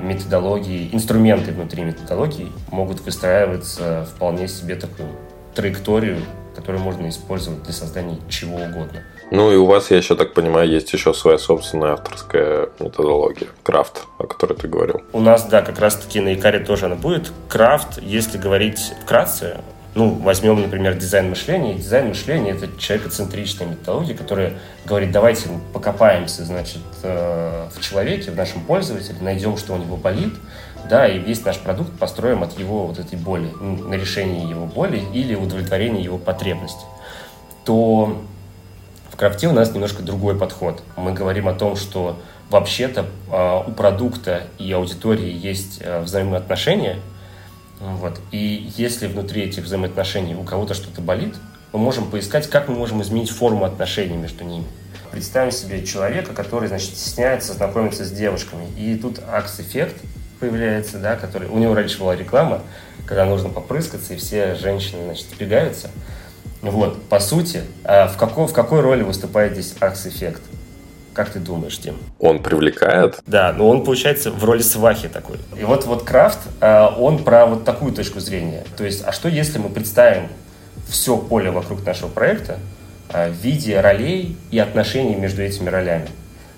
методологии, инструменты внутри методологии могут выстраиваться вполне себе такую траекторию которые можно использовать для создания чего угодно. Ну и у вас, я еще так понимаю, есть еще своя собственная авторская методология, крафт, о которой ты говорил. У нас, да, как раз-таки на Икаре тоже она будет. Крафт, если говорить вкратце, ну, возьмем, например, дизайн мышления. Дизайн мышления – это человекоцентричная методология, которая говорит, давайте покопаемся, значит, э, в человеке, в нашем пользователе, найдем, что у него болит, да, и весь наш продукт построим от его вот этой боли, на решение его боли или удовлетворение его потребностей, то в крафте у нас немножко другой подход. Мы говорим о том, что вообще-то э, у продукта и аудитории есть э, взаимоотношения, вот, и если внутри этих взаимоотношений у кого-то что-то болит, мы можем поискать, как мы можем изменить форму отношений между ними. Представим себе человека, который, значит, стесняется знакомиться с девушками. И тут акс-эффект – появляется, да, который... У него раньше была реклама, когда нужно попрыскаться, и все женщины, значит, сбегаются. Вот, по сути, а в, какой, в какой роли выступает здесь акс-эффект? Как ты думаешь, Тим? Он привлекает? Да, но он получается в роли свахи такой. И вот, вот Крафт, а, он про вот такую точку зрения. То есть, а что если мы представим все поле вокруг нашего проекта а, в виде ролей и отношений между этими ролями?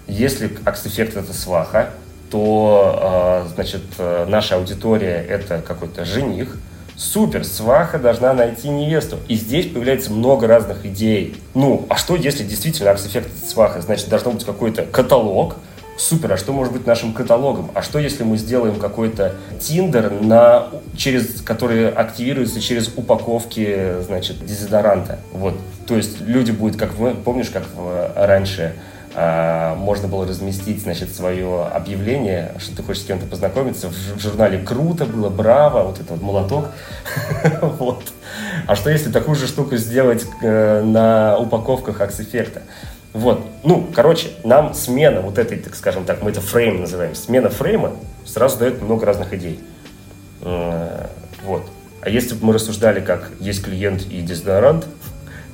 Если акс-эффект это сваха, то, а, значит, наша аудитория – это какой-то жених, супер, сваха должна найти невесту. И здесь появляется много разных идей. Ну, а что, если действительно акс-эффект сваха? Значит, должно быть какой-то каталог, Супер, а что может быть нашим каталогом? А что, если мы сделаем какой-то Тиндер, на, через, который активируется через упаковки, значит, дезодоранта? Вот. То есть люди будут, как вы, помнишь, как раньше а, можно было разместить, значит, свое объявление, что ты хочешь с кем-то познакомиться. В журнале «Круто» было, «Браво», вот этот вот молоток. <laughs> вот. А что если такую же штуку сделать э, на упаковках Акс-эффекта? Вот. Ну, короче, нам смена вот этой, так скажем так, мы это фрейм называем, смена фрейма сразу дает много разных идей. Э, вот. А если бы мы рассуждали, как есть клиент и дезодорант,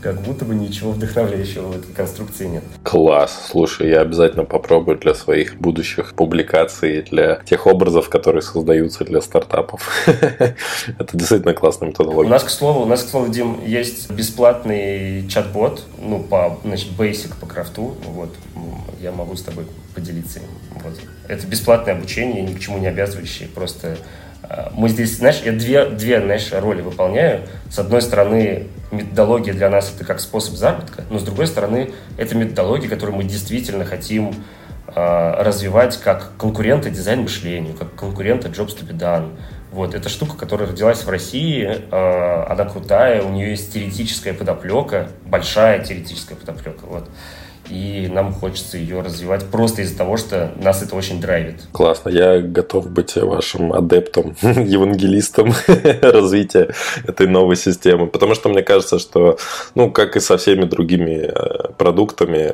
как будто бы ничего вдохновляющего в этой конструкции нет. Класс. Слушай, я обязательно попробую для своих будущих публикаций, для тех образов, которые создаются для стартапов. <laughs> Это действительно классная методология. У нас, к слову, у нас, к слову, Дим, есть бесплатный чат-бот, ну, по, значит, basic по крафту, вот, я могу с тобой поделиться им. Вот. Это бесплатное обучение, ни к чему не обязывающее, просто мы здесь, знаешь, я две, две, знаешь, роли выполняю. С одной стороны, методология для нас это как способ заработка, но с другой стороны, это методология, которую мы действительно хотим э, развивать как конкурента дизайн мышлению, как конкурента Jobs to be done. Вот, это штука, которая родилась в России, э, она крутая, у нее есть теоретическая подоплека, большая теоретическая подоплека. Вот и нам хочется ее развивать просто из-за того, что нас это очень драйвит. Классно, я готов быть вашим адептом, <laughs> евангелистом <laughs> развития этой новой системы, потому что мне кажется, что, ну, как и со всеми другими э, продуктами,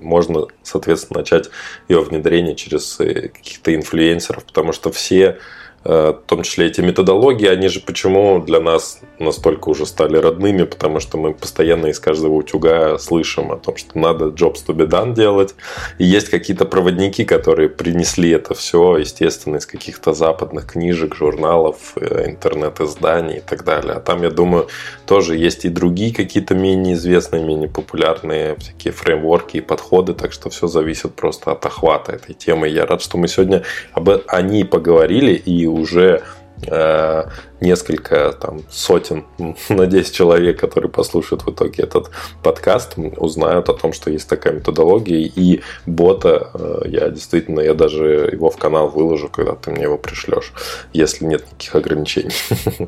можно, соответственно, начать ее внедрение через э, каких-то инфлюенсеров, потому что все Э, в том числе эти методологии, они же почему для нас настолько уже стали родными, потому что мы постоянно из каждого утюга слышим о том, что надо jobs to be done делать. И есть какие-то проводники, которые принесли это все, естественно, из каких-то западных книжек, журналов, э, интернет-изданий и так далее. А там, я думаю, тоже есть и другие какие-то менее известные, менее популярные всякие фреймворки и подходы, так что все зависит просто от охвата этой темы. Я рад, что мы сегодня об о ней поговорили и уже э, несколько там, сотен, <laughs> надеюсь, человек, которые послушают в итоге этот подкаст, узнают о том, что есть такая методология. И бота, э, я действительно, я даже его в канал выложу, когда ты мне его пришлешь, если нет никаких ограничений. <laughs>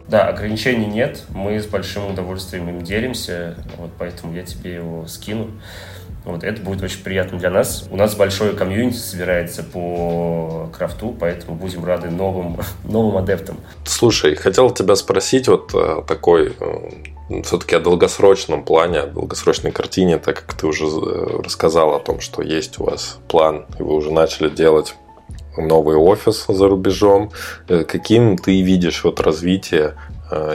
Да, ограничений нет. Мы с большим удовольствием им делимся, вот поэтому я тебе его скину. Вот, это будет очень приятно для нас. У нас большое комьюнити собирается по крафту, поэтому будем рады новым, <laughs> новым адептам. Слушай, хотел тебя спросить вот э, такой э, все-таки о долгосрочном плане, о долгосрочной картине, так как ты уже э, рассказал о том, что есть у вас план, и вы уже начали делать новый офис за рубежом. Каким ты видишь вот развитие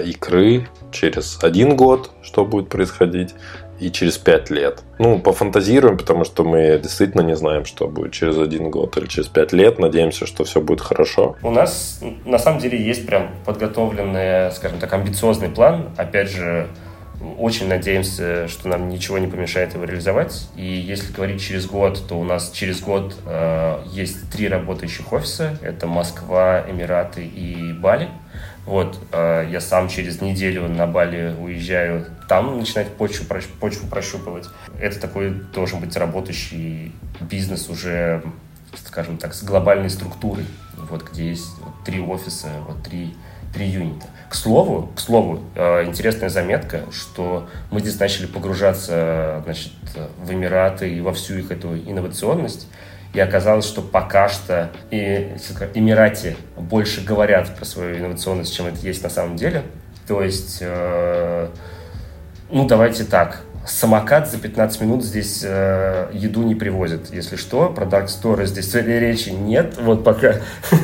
икры через один год, что будет происходить, и через пять лет. Ну, пофантазируем, потому что мы действительно не знаем, что будет через один год или через пять лет. Надеемся, что все будет хорошо. У нас на самом деле есть прям подготовленный, скажем так, амбициозный план. Опять же, очень надеемся, что нам ничего не помешает его реализовать. И если говорить через год, то у нас через год э, есть три работающих офиса. Это Москва, Эмираты и Бали. Вот, э, я сам через неделю на Бали уезжаю, там начинать почву, почву прощупывать. Это такой должен быть работающий бизнес уже, скажем так, с глобальной структурой, вот, где есть вот, три офиса, вот, три, три юнита. К слову, к слову, э, интересная заметка, что мы здесь начали погружаться значит, в Эмираты и во всю их эту инновационность. И оказалось, что пока что и Эмирате больше говорят про свою инновационность, чем это есть на самом деле. То есть, э, ну давайте так, самокат за 15 минут здесь э, еду не привозит. Если что, продакт стора здесь <laughs> речи нет, вот пока.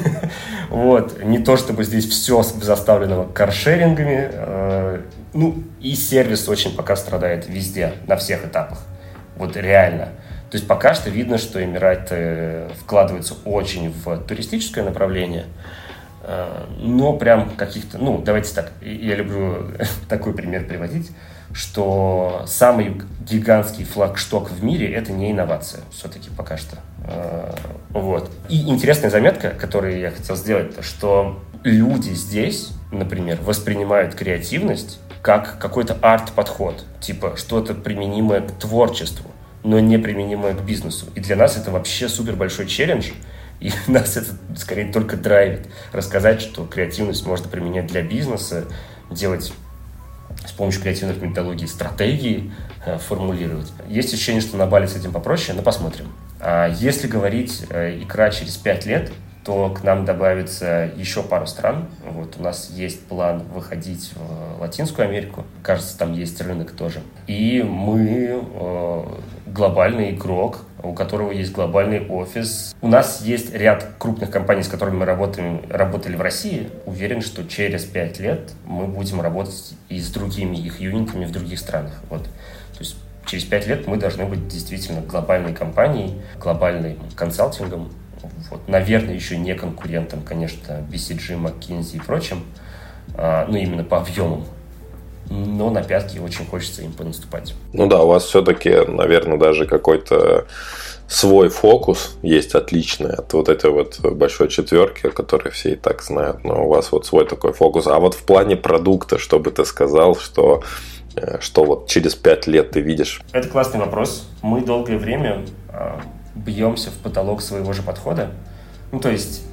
<laughs> вот, не то чтобы здесь все заставлено каршерингами, э, ну и сервис очень пока страдает везде, на всех этапах. Вот реально. То есть пока что видно, что Эмираты вкладываются очень в туристическое направление, э, но прям каких-то, ну, давайте так, я люблю <laughs> такой пример приводить, что самый гигантский флагшток в мире – это не инновация, все-таки пока что. Э, вот. И интересная заметка, которую я хотел сделать, что люди здесь, например, воспринимают креативность как какой-то арт-подход, типа что-то применимое к творчеству но не применимое к бизнесу. И для нас это вообще супер большой челлендж, и <laughs> нас это скорее только драйвит. Рассказать, что креативность можно применять для бизнеса, делать с помощью креативных методологий стратегии э, формулировать. Есть ощущение, что на Бали с этим попроще, но посмотрим. А если говорить э, икра через 5 лет, то к нам добавится еще пару стран. Вот у нас есть план выходить в Латинскую Америку. Кажется, там есть рынок тоже. И мы э, глобальный игрок, у которого есть глобальный офис. У нас есть ряд крупных компаний, с которыми мы работаем, работали в России. Уверен, что через пять лет мы будем работать и с другими их юнитами в других странах. Вот. То есть через пять лет мы должны быть действительно глобальной компанией, глобальным консалтингом, вот, наверное, еще не конкурентом, конечно, BCG, McKinsey и прочим, а, ну, именно по объемам. Но на пятки очень хочется им понаступать. Ну да, у вас все-таки, наверное, даже какой-то свой фокус есть отличный от вот этой вот большой четверки, которую все и так знают, но у вас вот свой такой фокус. А вот в плане продукта, что бы ты сказал, что э, что вот через пять лет ты видишь? Это классный вопрос. Мы долгое время а, бьемся в потолок своего же подхода. Ну, то есть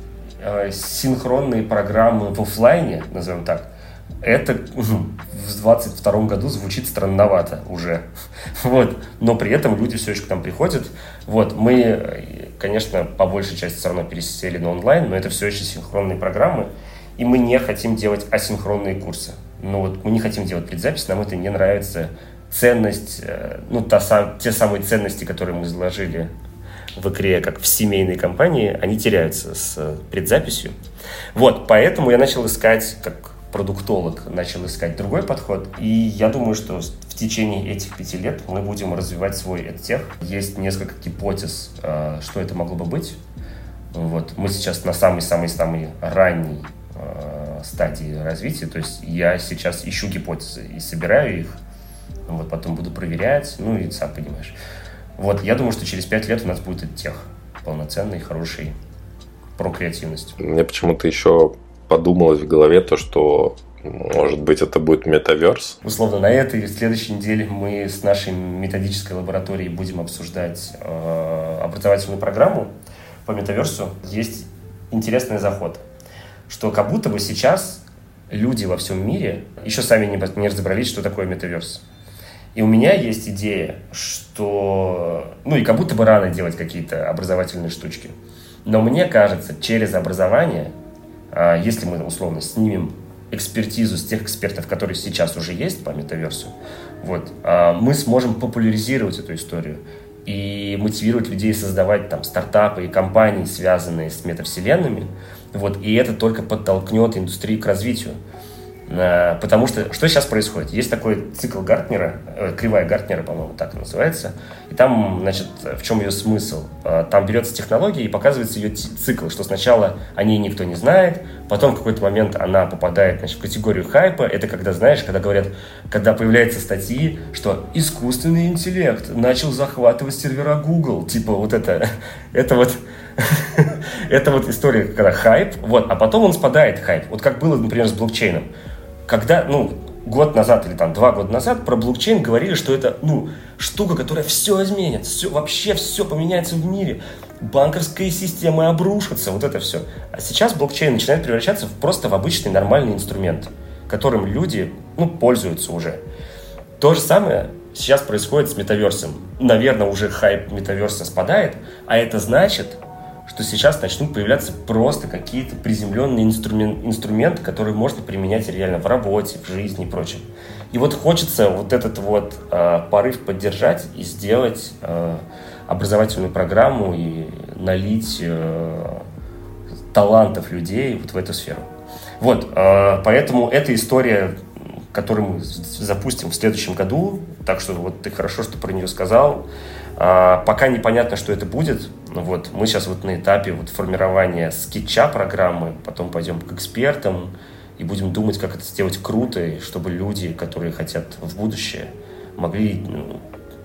э, синхронные программы в офлайне, назовем так, это в 22 году звучит странновато уже. <laughs> Вот. Но при этом люди все еще к нам приходят. Вот. Мы, конечно, по большей части все равно пересели на онлайн, но это все еще синхронные программы. И мы не хотим делать асинхронные курсы. Ну вот мы не хотим делать предзапись, нам это не нравится. Ценность, э, ну та, те самые ценности, которые мы заложили в икре, как в семейной компании, они теряются с предзаписью. Вот, поэтому я начал искать, как продуктолог, начал искать другой подход. И я думаю, что в течение этих пяти лет мы будем развивать свой EdTech. Есть несколько гипотез, э, что это могло бы быть. Вот. Мы сейчас на самой-самой-самой ранней э, стадии развития. То есть я сейчас ищу гипотезы и собираю их. Вот, потом буду проверять. Ну и сам понимаешь. Вот, я думаю, что через пять лет у нас будет EdTech полноценный, хороший, про креативность. Мне почему-то еще подумалось в голове то, что может быть, это будет метаверс? Условно, на этой следующей неделе мы с нашей методической лабораторией будем обсуждать э, образовательную программу по метаверсу. Есть интересный заход, что как будто бы сейчас люди во всем мире еще сами не, не разобрались, что такое метаверс. И у меня есть идея, что... Ну и как будто бы рано делать какие-то образовательные штучки. Но мне кажется, через образование а, если мы условно снимем экспертизу с тех экспертов, которые сейчас уже есть по метаверсу, вот, а, мы сможем популяризировать эту историю и мотивировать людей создавать там стартапы и компании, связанные с метавселенными, вот, и это только подтолкнет индустрию к развитию. Э, потому что что сейчас происходит? Есть такой цикл Гартнера, э, кривая Гартнера, по-моему, так называется. И там, значит, в чем ее смысл? Э, там берется технология и показывается ее цикл, что сначала о ней никто не знает, потом в какой-то момент она попадает значит, в категорию хайпа. Это когда, знаешь, когда говорят, когда появляются статьи, что искусственный интеллект начал захватывать сервера Google. Типа вот это, <laughs> это вот <laughs> это вот история, когда хайп, вот, а потом он спадает, хайп. Вот как было, например, с блокчейном когда, ну, год назад или там два года назад про блокчейн говорили, что это, ну, штука, которая все изменит, все, вообще все поменяется в мире, банковская система обрушится, вот это все. А сейчас блокчейн начинает превращаться в просто в обычный нормальный инструмент, которым люди, ну, пользуются уже. То же самое сейчас происходит с метаверсом. Наверное, уже хайп метаверса спадает, а это значит, что сейчас начнут появляться просто какие-то приземленные инструмен, инструменты, которые можно применять реально в работе, в жизни и прочем. И вот хочется вот этот вот э, порыв поддержать и сделать э, образовательную программу и налить э, талантов людей вот в эту сферу. Вот, э, поэтому эта история, которую мы запустим в следующем году, так что вот ты хорошо, что про нее сказал, а, пока непонятно, что это будет. Вот, мы сейчас вот на этапе вот формирования скетча программы, потом пойдем к экспертам и будем думать, как это сделать круто, чтобы люди, которые хотят в будущее, могли ну,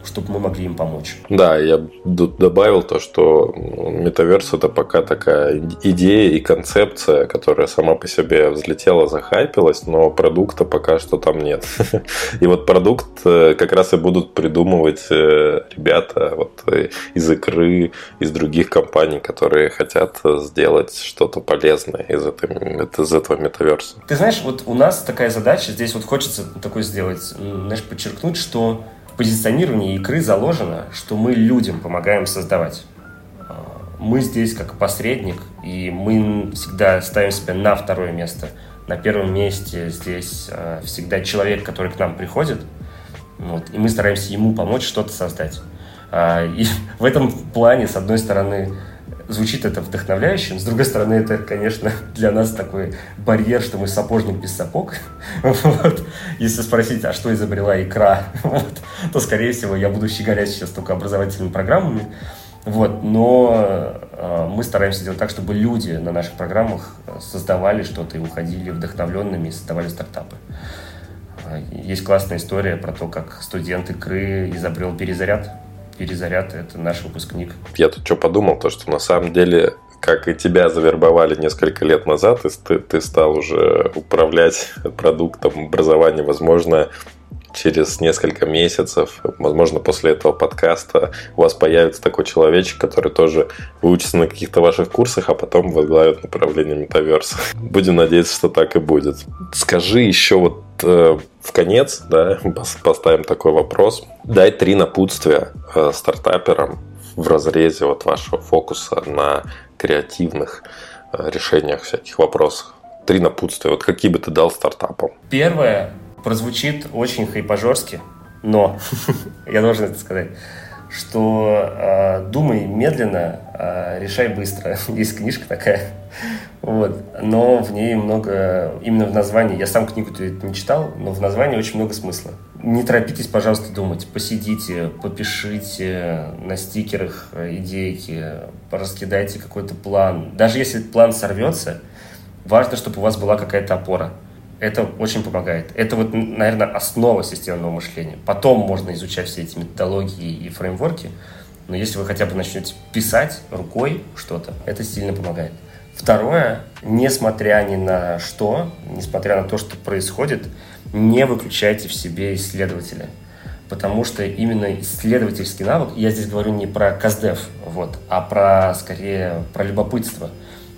чтобы мы могли им помочь. Да, я добавил то, что метаверс это пока такая идея и концепция, которая сама по себе взлетела, захайпилась, но продукта пока что там нет. <laughs> И вот продукт э, как раз и будут придумывать э, ребята вот э, из игры, из других компаний, которые хотят сделать что-то полезное из, этой, из этого метаверса. Ты знаешь, вот у нас такая задача, здесь вот хочется такой сделать, знаешь, подчеркнуть, что позиционировании игры заложено, что мы людям помогаем создавать. А, мы здесь как посредник, и мы всегда ставим себя на второе место. На первом месте здесь а, всегда человек, который к нам приходит, вот, и мы стараемся ему помочь что-то создать. А, и <laughs> в этом плане, с одной стороны, звучит это вдохновляюще, но с другой стороны, это, конечно, для нас такой барьер, что мы сапожник без сапог. <laughs> Вот. Если спросить, а что изобрела икра, <laughs> вот, то, скорее всего, я буду щеголять сейчас только образовательными программами. Вот, но э, мы стараемся делать так, чтобы люди на наших программах создавали что-то и уходили вдохновленными и создавали стартапы. Есть классная история про то, как студент икры изобрел перезаряд перезаряд — это наш выпускник. Я тут что подумал, то что на самом деле как и тебя завербовали несколько лет назад, и ты, ты стал уже управлять <laughs> продуктом образования, возможно, через несколько месяцев, возможно, после этого подкаста у вас появится такой человечек, который тоже выучится на каких-то ваших курсах, а потом возглавит направление метаверса. <laughs> Будем надеяться, что так и будет. Скажи еще вот э, в конец, да, поставим такой вопрос. Дай три напутствия э, стартаперам в разрезе вот вашего фокуса на креативных э, решениях всяких вопросов. Три напутствия. Вот какие бы ты дал стартапам? Первое прозвучит очень хайпажорски, но <laughs> я должен это сказать. что э, думай медленно, э, решай быстро. <laughs> Есть книжка такая. Вот. Но в ней много, именно в названии, я сам книгу не читал, но в названии очень много смысла. Не торопитесь, пожалуйста, думать. Посидите, попишите на стикерах идейки, раскидайте какой-то план. Даже если план сорвется, важно, чтобы у вас была какая-то опора. Это очень помогает. Это вот, наверное, основа системного мышления. Потом можно изучать все эти методологии и фреймворки, но если вы хотя бы начнете писать рукой что-то, это сильно помогает. Второе, несмотря ни на что, несмотря на то, что происходит, не выключайте в себе исследователя. Потому что именно исследовательский навык, я здесь говорю не про каздев, вот, а про, скорее, про любопытство.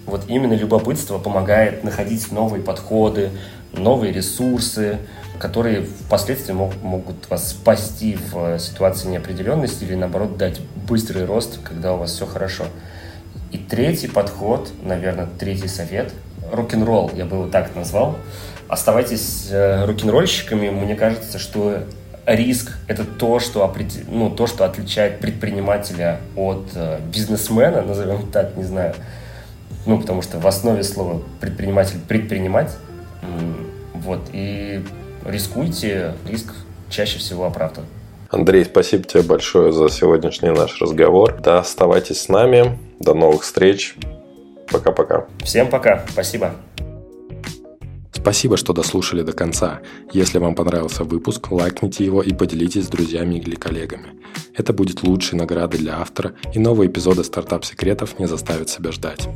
Вот именно любопытство помогает находить новые подходы, новые ресурсы, которые впоследствии мог, могут вас спасти в ситуации неопределенности или, наоборот, дать быстрый рост, когда у вас все хорошо. И третий подход, наверное, третий совет, рок-н-ролл, я бы его так назвал. Оставайтесь э, рок-н-ролльщиками. Мне кажется, что риск – это то что, ну, то, что отличает предпринимателя от э, бизнесмена, <laughs> назовем так, не знаю. Ну, потому что в основе слова предприниматель – предпринимать. Вот, и рискуйте, риск чаще всего оправдан. Андрей, спасибо тебе большое за сегодняшний наш разговор. Да, оставайтесь с нами. До новых встреч. Пока-пока. Всем пока. Спасибо. Спасибо, что дослушали до конца. Если вам понравился выпуск, лайкните его и поделитесь с друзьями или коллегами. Это будет лучшей наградой для автора, и новые эпизоды стартап-секретов не заставят себя ждать.